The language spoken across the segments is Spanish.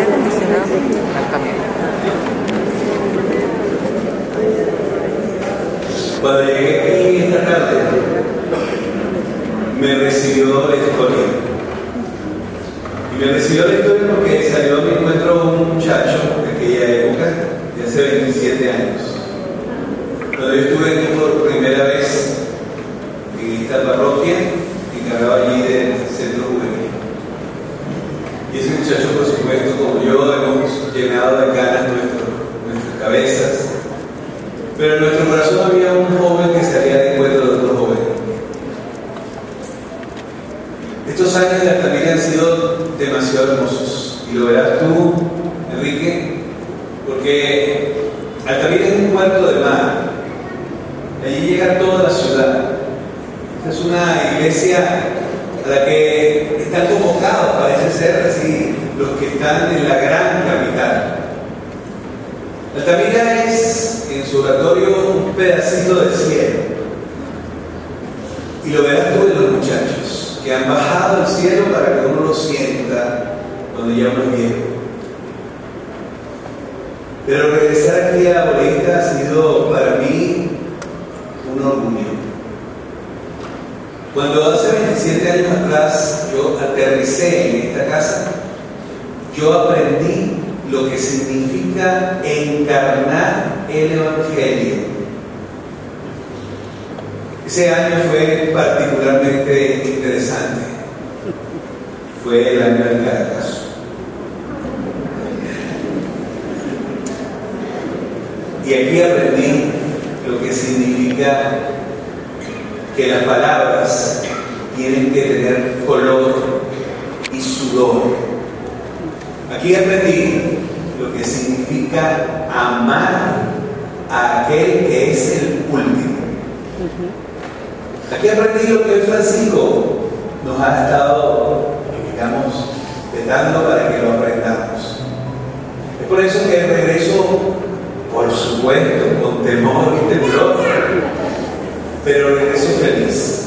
aire acondicionado. Cuando llegué aquí esta tarde, me recibió la historia. Y me recibió la historia porque salió a mi encuentro un muchacho de aquella época, de hace 27 años. Cuando yo estuve aquí por primera vez en esta parroquia, encargado allí del centro juvenil. Y ese muchacho, por supuesto, como yo, hemos llenado de ganas nuestro- nuestras cabezas. Pero en nuestro corazón había un joven que salía de encuentro de otro joven. Estos años de Altamira han sido demasiado hermosos. Y lo verás tú, Enrique, porque Altamira es un puerto de mar. Allí llega toda la ciudad. Esta es una iglesia a la que están convocados, parece ser así, los que están en la gran capital. Altamira es en su oratorio un pedacito del cielo. Y lo verás tú en los muchachos que han bajado al cielo para que uno lo sienta cuando ya uno es viejo. Pero regresar aquí a Bolivia ha sido para mí un orgullo. Cuando hace 27 años atrás yo aterricé en esta casa, yo aprendí lo que significa encarnar el Evangelio. Ese año fue particularmente interesante. Fue el año del Caracas. Y aquí aprendí lo que significa que las palabras tienen que tener color y sudor. Aquí aprendí lo que significa amar a aquel que es el último. Aquí aprendí lo que Francisco nos ha estado, digamos, dando para que lo aprendamos. Es por eso con temor y temblor, pero regreso feliz.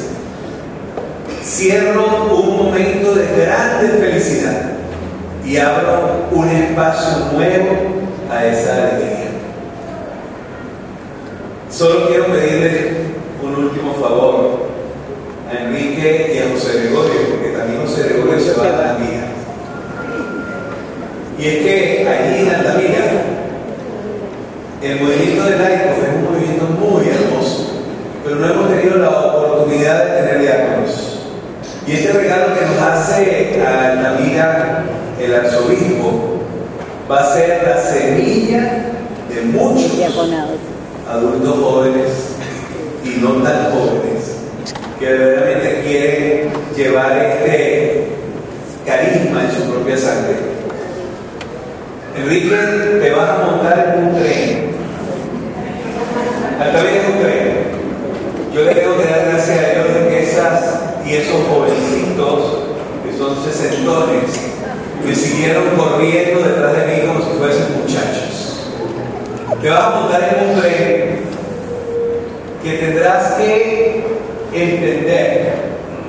Cierro un momento de grande felicidad y abro un espacio nuevo a esa alegría. Solo quiero pedirle un último favor a Enrique y a José Gregorio, porque también José Gregorio se va a Altamira. Y es que allí en Altamira, el movimiento de laicos es un movimiento muy hermoso, pero no hemos tenido la oportunidad de tener diáconos. Y este regalo que nos hace a Altamira el arzobispo va a ser la semilla de muchos adultos jóvenes y no tan jóvenes que verdaderamente quieren llevar este carisma en su propia sangre. Enrique, te vas a montar en un tren. En un tren. Yo le tengo que dar gracias a Dios de que esas y esos jovencitos que son sesentones me siguieron corriendo detrás de mí como si fuesen muchachos. Te vas a montar en un tren que tendrás que entender,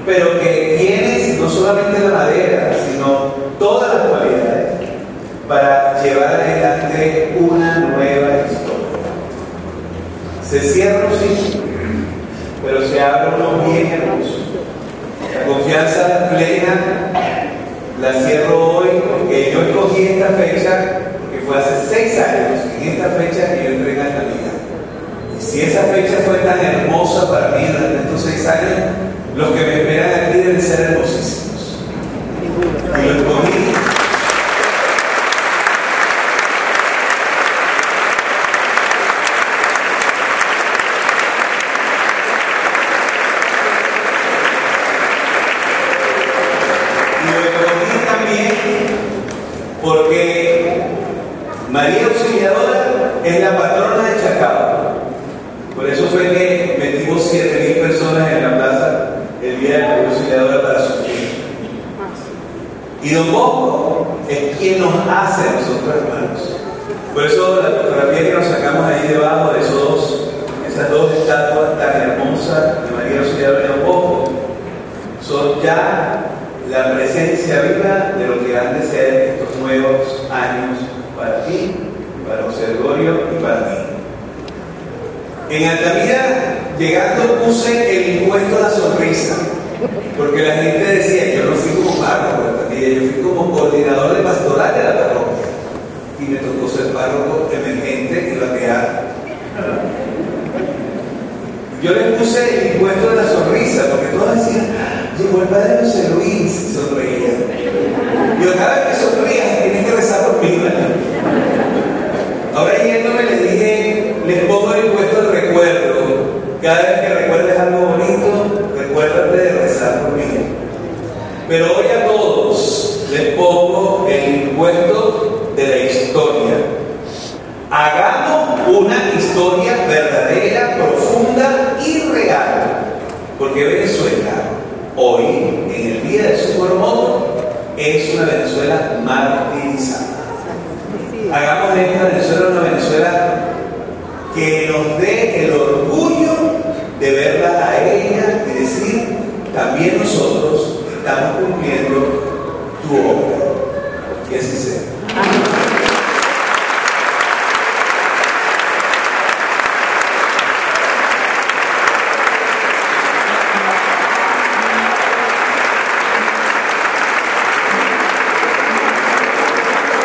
pero que tienes no solamente la madera, sino todas las cualidades para llevar adelante una nueva historia. Se cierra un ciclo, pero se abre uno bien hermoso. La confianza plena la cierro hoy porque yo escogí esta fecha porque fue hace seis años en esta fecha que yo entré en esta vida. Y si esa fecha fue tan hermosa para mí durante estos seis años, los que me esperan aquí deben ser hermosísimos. Y lo escogí. Y lo escogí también porque María Auxiliadora es la patrona de Chacao. Por eso fue que metimos 7.000 personas en la plaza el día de María Auxiliadora para sufrir. Y Don Bosco es quien nos hace a nosotros hermanos. Por eso la fotografía que nos sacamos ahí debajo de esos dos, esas dos estatuas tan hermosas de María Auxiliadora y Don Bosco, son ya la presencia viva de lo han de ser estos nuevos años para ti, para Gregorio y para mí. En Altamira, llegando, puse el impuesto a la sonrisa, porque la gente decía, yo no fui como párroco yo fui como coordinador de pastoral de la parroquia, y me tocó ser párroco emergente y batear. Yo le puse el impuesto de la sonrisa, porque todos decían, llegó el padre José Luis, sonreía. Yo cada vez que sonría, tienes que rezar por mí. Ahora yéndome les dije, les pongo el impuesto del recuerdo. Cada vez que recuerdes algo bonito, recuérdate de rezar por mí. Pero hoy a todos les pongo el impuesto de la historia. Hagamos una historia verdadera, profunda y real. Porque Venezuela, hoy, en el día de su terremoto, es una Venezuela martirizada. Hagamos de esta Venezuela una Venezuela que nos dé el orgullo